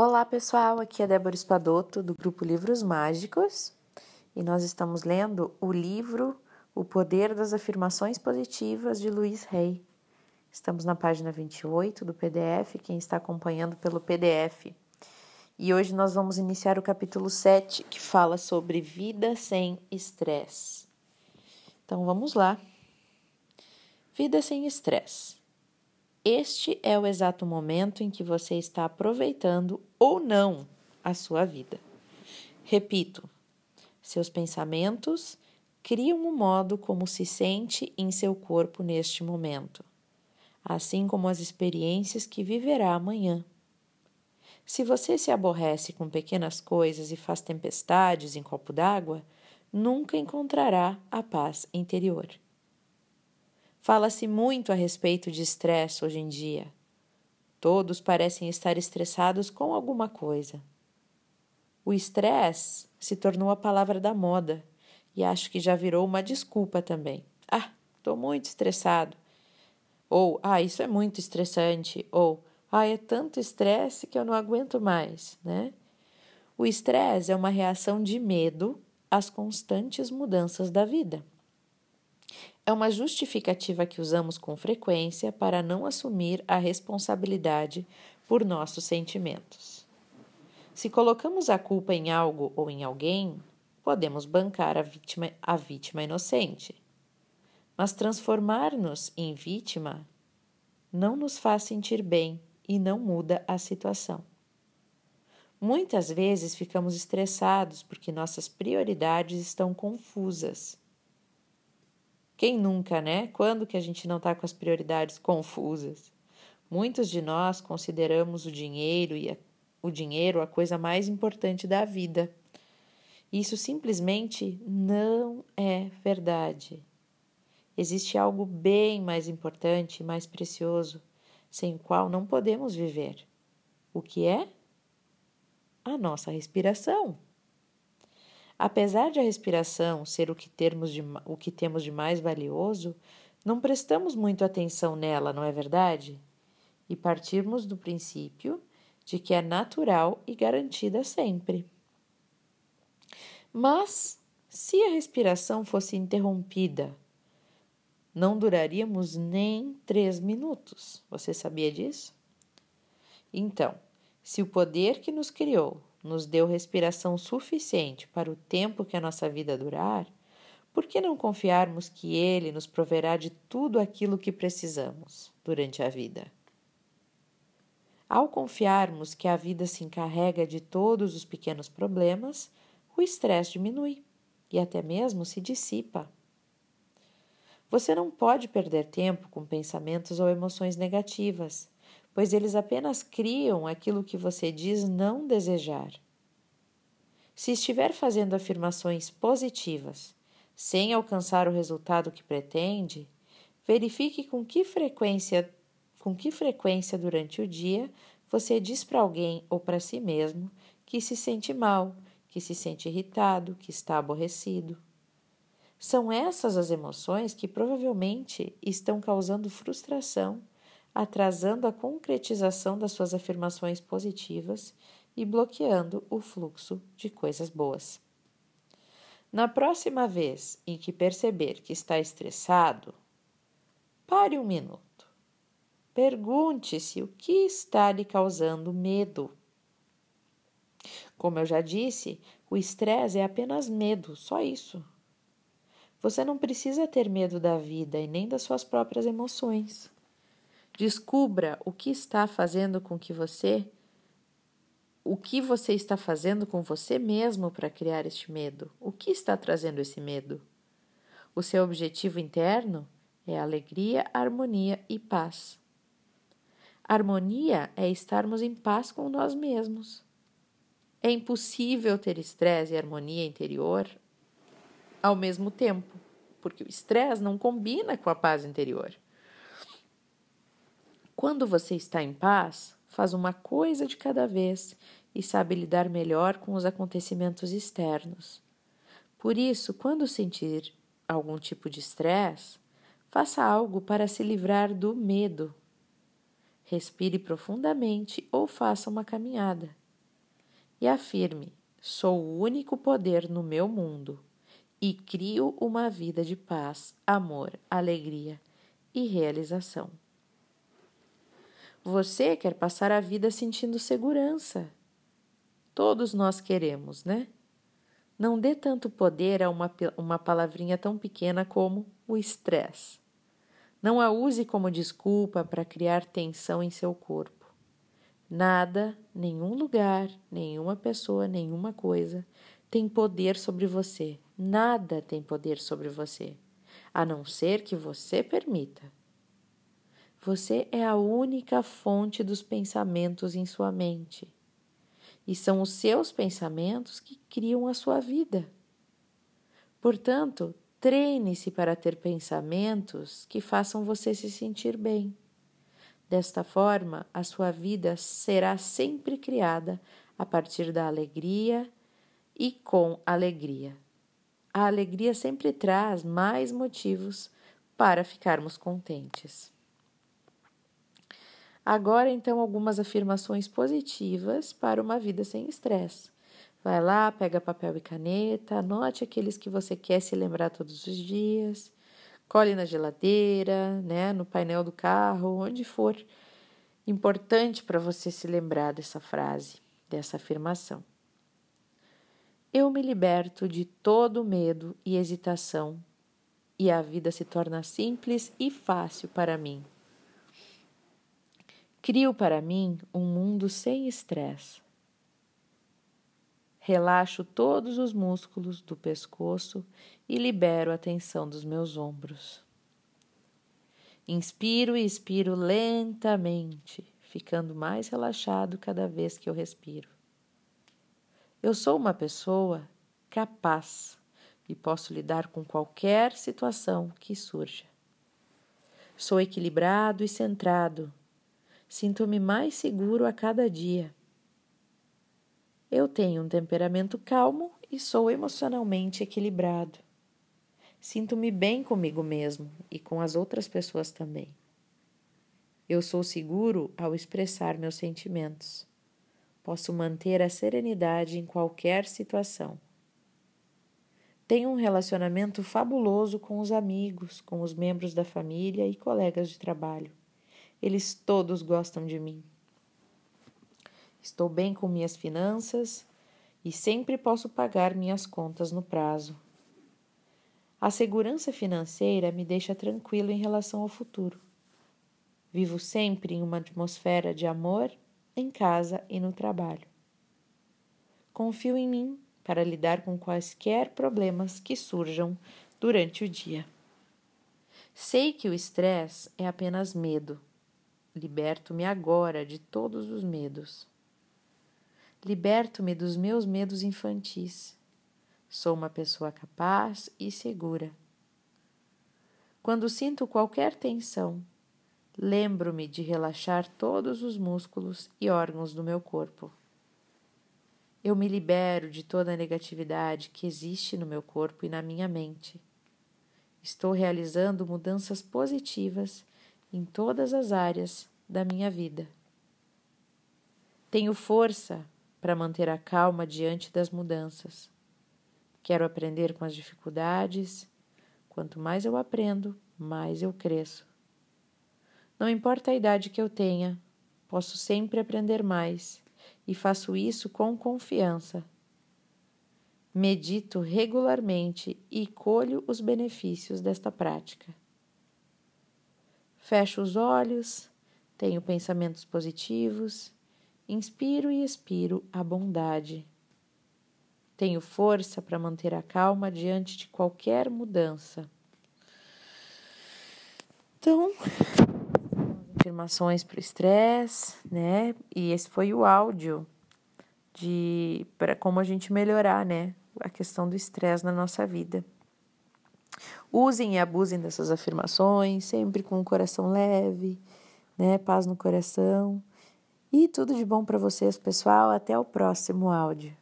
Olá pessoal, aqui é Débora Espadoto do grupo Livros Mágicos e nós estamos lendo o livro O Poder das Afirmações Positivas de Luiz Rey. Estamos na página 28 do PDF, quem está acompanhando pelo PDF. E hoje nós vamos iniciar o capítulo 7 que fala sobre vida sem estresse. Então vamos lá. Vida sem estresse. Este é o exato momento em que você está aproveitando ou não a sua vida. Repito, seus pensamentos criam o modo como se sente em seu corpo neste momento, assim como as experiências que viverá amanhã. Se você se aborrece com pequenas coisas e faz tempestades em copo d'água, nunca encontrará a paz interior. Fala-se muito a respeito de estresse hoje em dia. Todos parecem estar estressados com alguma coisa. O estresse se tornou a palavra da moda e acho que já virou uma desculpa também. Ah, estou muito estressado. Ou, ah, isso é muito estressante. Ou, ah, é tanto estresse que eu não aguento mais, né? O estresse é uma reação de medo às constantes mudanças da vida é uma justificativa que usamos com frequência para não assumir a responsabilidade por nossos sentimentos. Se colocamos a culpa em algo ou em alguém, podemos bancar a vítima, a vítima inocente. Mas transformar-nos em vítima não nos faz sentir bem e não muda a situação. Muitas vezes ficamos estressados porque nossas prioridades estão confusas quem nunca, né? Quando que a gente não está com as prioridades confusas? Muitos de nós consideramos o dinheiro e a, o dinheiro a coisa mais importante da vida. Isso simplesmente não é verdade. Existe algo bem mais importante e mais precioso, sem o qual não podemos viver. O que é? A nossa respiração. Apesar de a respiração ser o que, termos de, o que temos de mais valioso, não prestamos muito atenção nela, não é verdade? E partirmos do princípio de que é natural e garantida sempre. Mas, se a respiração fosse interrompida, não duraríamos nem três minutos. Você sabia disso? Então, se o poder que nos criou nos deu respiração suficiente para o tempo que a nossa vida durar, por que não confiarmos que Ele nos proverá de tudo aquilo que precisamos durante a vida? Ao confiarmos que a vida se encarrega de todos os pequenos problemas, o estresse diminui e até mesmo se dissipa. Você não pode perder tempo com pensamentos ou emoções negativas pois eles apenas criam aquilo que você diz não desejar. Se estiver fazendo afirmações positivas sem alcançar o resultado que pretende, verifique com que frequência, com que frequência durante o dia você diz para alguém ou para si mesmo que se sente mal, que se sente irritado, que está aborrecido. São essas as emoções que provavelmente estão causando frustração atrasando a concretização das suas afirmações positivas e bloqueando o fluxo de coisas boas. Na próxima vez em que perceber que está estressado, pare um minuto. Pergunte-se o que está lhe causando medo. Como eu já disse, o estresse é apenas medo, só isso. Você não precisa ter medo da vida e nem das suas próprias emoções. Descubra o que está fazendo com que você o que você está fazendo com você mesmo para criar este medo? O que está trazendo esse medo? O seu objetivo interno é alegria, harmonia e paz. Harmonia é estarmos em paz com nós mesmos. É impossível ter estresse e harmonia interior ao mesmo tempo, porque o estresse não combina com a paz interior. Quando você está em paz, faz uma coisa de cada vez e sabe lidar melhor com os acontecimentos externos. Por isso, quando sentir algum tipo de estresse, faça algo para se livrar do medo. Respire profundamente ou faça uma caminhada. e afirme: sou o único poder no meu mundo e crio uma vida de paz, amor, alegria e realização. Você quer passar a vida sentindo segurança. Todos nós queremos, né? Não dê tanto poder a uma, uma palavrinha tão pequena como o estresse. Não a use como desculpa para criar tensão em seu corpo. Nada, nenhum lugar, nenhuma pessoa, nenhuma coisa tem poder sobre você. Nada tem poder sobre você, a não ser que você permita. Você é a única fonte dos pensamentos em sua mente. E são os seus pensamentos que criam a sua vida. Portanto, treine-se para ter pensamentos que façam você se sentir bem. Desta forma, a sua vida será sempre criada a partir da alegria e com alegria. A alegria sempre traz mais motivos para ficarmos contentes. Agora, então, algumas afirmações positivas para uma vida sem estresse. Vai lá, pega papel e caneta, anote aqueles que você quer se lembrar todos os dias Colhe na geladeira, né, no painel do carro, onde for importante para você se lembrar dessa frase, dessa afirmação. Eu me liberto de todo medo e hesitação e a vida se torna simples e fácil para mim. Crio para mim um mundo sem estresse. Relaxo todos os músculos do pescoço e libero a tensão dos meus ombros. Inspiro e expiro lentamente, ficando mais relaxado cada vez que eu respiro. Eu sou uma pessoa capaz e posso lidar com qualquer situação que surja. Sou equilibrado e centrado. Sinto-me mais seguro a cada dia. Eu tenho um temperamento calmo e sou emocionalmente equilibrado. Sinto-me bem comigo mesmo e com as outras pessoas também. Eu sou seguro ao expressar meus sentimentos. Posso manter a serenidade em qualquer situação. Tenho um relacionamento fabuloso com os amigos, com os membros da família e colegas de trabalho. Eles todos gostam de mim. Estou bem com minhas finanças e sempre posso pagar minhas contas no prazo. A segurança financeira me deixa tranquilo em relação ao futuro. Vivo sempre em uma atmosfera de amor em casa e no trabalho. Confio em mim para lidar com quaisquer problemas que surjam durante o dia. Sei que o estresse é apenas medo. Liberto-me agora de todos os medos. Liberto-me dos meus medos infantis. Sou uma pessoa capaz e segura. Quando sinto qualquer tensão, lembro-me de relaxar todos os músculos e órgãos do meu corpo. Eu me libero de toda a negatividade que existe no meu corpo e na minha mente. Estou realizando mudanças positivas em todas as áreas da minha vida. Tenho força para manter a calma diante das mudanças. Quero aprender com as dificuldades. Quanto mais eu aprendo, mais eu cresço. Não importa a idade que eu tenha, posso sempre aprender mais e faço isso com confiança. Medito regularmente e colho os benefícios desta prática. Fecho os olhos, tenho pensamentos positivos Inspiro e expiro a bondade. Tenho força para manter a calma diante de qualquer mudança. Então, afirmações para o estresse, né? E esse foi o áudio de para como a gente melhorar, né, a questão do estresse na nossa vida. Usem e abusem dessas afirmações, sempre com o coração leve, né, paz no coração. E tudo de bom para vocês, pessoal. Até o próximo áudio.